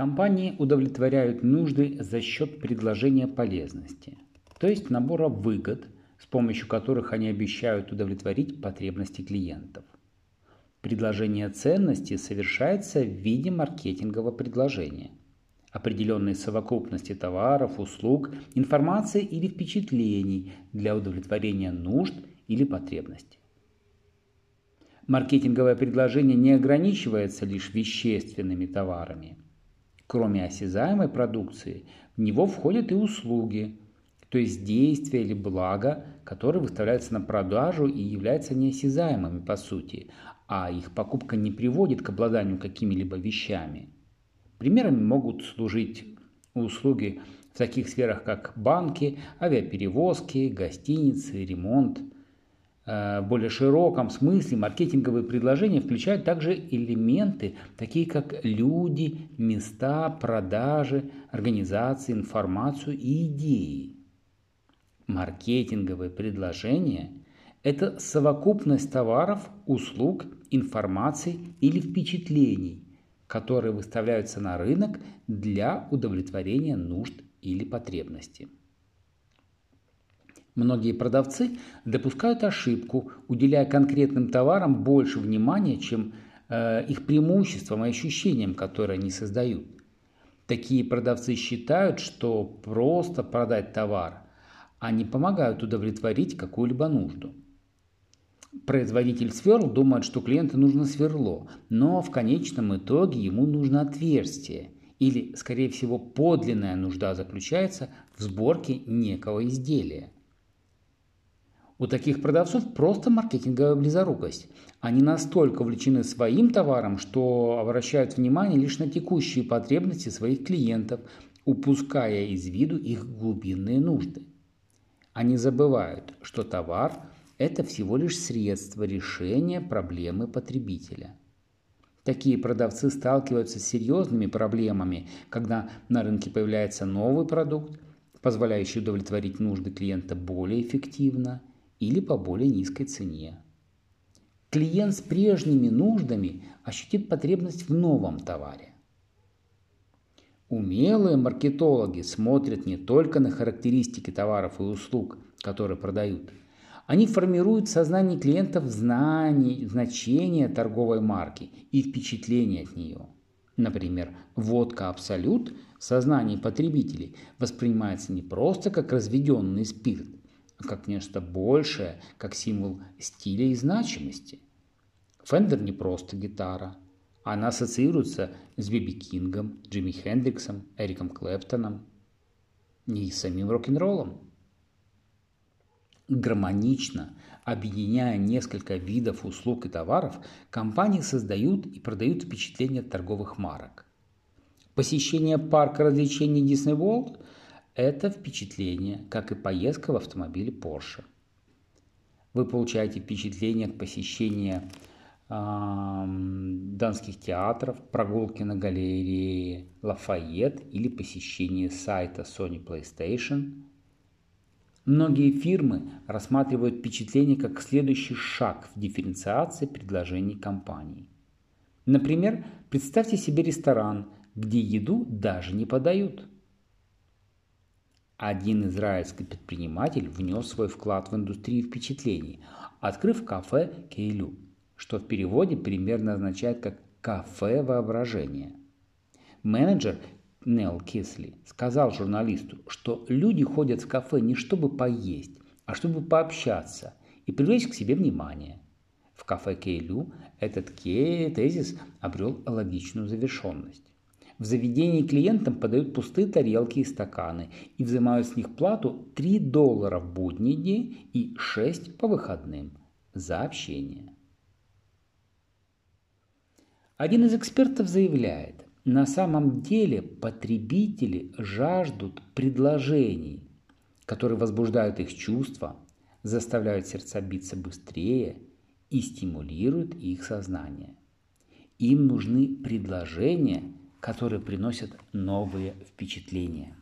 Компании удовлетворяют нужды за счет предложения полезности, то есть набора выгод, с помощью которых они обещают удовлетворить потребности клиентов. Предложение ценности совершается в виде маркетингового предложения определенной совокупности товаров, услуг, информации или впечатлений для удовлетворения нужд или потребностей. Маркетинговое предложение не ограничивается лишь вещественными товарами. Кроме осязаемой продукции, в него входят и услуги, то есть действия или блага, которые выставляются на продажу и являются неосязаемыми по сути, а их покупка не приводит к обладанию какими-либо вещами – Примерами могут служить услуги в таких сферах, как банки, авиаперевозки, гостиницы, ремонт. Э, более широком смысле маркетинговые предложения включают также элементы, такие как люди, места, продажи, организации, информацию и идеи. Маркетинговые предложения – это совокупность товаров, услуг, информации или впечатлений – которые выставляются на рынок для удовлетворения нужд или потребностей. Многие продавцы допускают ошибку, уделяя конкретным товарам больше внимания, чем э, их преимуществам и ощущениям, которые они создают. Такие продавцы считают, что просто продать товар, а не помогают удовлетворить какую-либо нужду. Производитель сверл думает, что клиенту нужно сверло, но в конечном итоге ему нужно отверстие. Или, скорее всего, подлинная нужда заключается в сборке некого изделия. У таких продавцов просто маркетинговая близорукость. Они настолько увлечены своим товаром, что обращают внимание лишь на текущие потребности своих клиентов, упуская из виду их глубинные нужды. Они забывают, что товар – это всего лишь средство решения проблемы потребителя. Такие продавцы сталкиваются с серьезными проблемами, когда на рынке появляется новый продукт, позволяющий удовлетворить нужды клиента более эффективно или по более низкой цене. Клиент с прежними нуждами ощутит потребность в новом товаре. Умелые маркетологи смотрят не только на характеристики товаров и услуг, которые продают – они формируют в сознании клиентов знание, значение торговой марки и впечатление от нее. Например, водка «Абсолют» в сознании потребителей воспринимается не просто как разведенный спирт, как нечто большее, как символ стиля и значимости. Фендер не просто гитара. Она ассоциируется с Биби Кингом, Джимми Хендриксом, Эриком Клэптоном и самим рок-н-роллом гармонично объединяя несколько видов услуг и товаров, компании создают и продают впечатление торговых марок. Посещение парка развлечений Disney World – это впечатление, как и поездка в автомобиле Porsche. Вы получаете впечатление от посещения э, данских театров, прогулки на галерее Лафайет или посещение сайта Sony PlayStation – Многие фирмы рассматривают впечатление как следующий шаг в дифференциации предложений компании. Например, представьте себе ресторан, где еду даже не подают. Один израильский предприниматель внес свой вклад в индустрию впечатлений, открыв кафе Кейлю, что в переводе примерно означает как «кафе воображения». Менеджер Нел Кисли сказал журналисту, что люди ходят в кафе не чтобы поесть, а чтобы пообщаться и привлечь к себе внимание. В кафе Кейлю этот тезис обрел логичную завершенность. В заведении клиентам подают пустые тарелки и стаканы и взимают с них плату 3 доллара в будний день и 6 по выходным за общение. Один из экспертов заявляет, на самом деле потребители жаждут предложений, которые возбуждают их чувства, заставляют сердца биться быстрее и стимулируют их сознание. Им нужны предложения, которые приносят новые впечатления.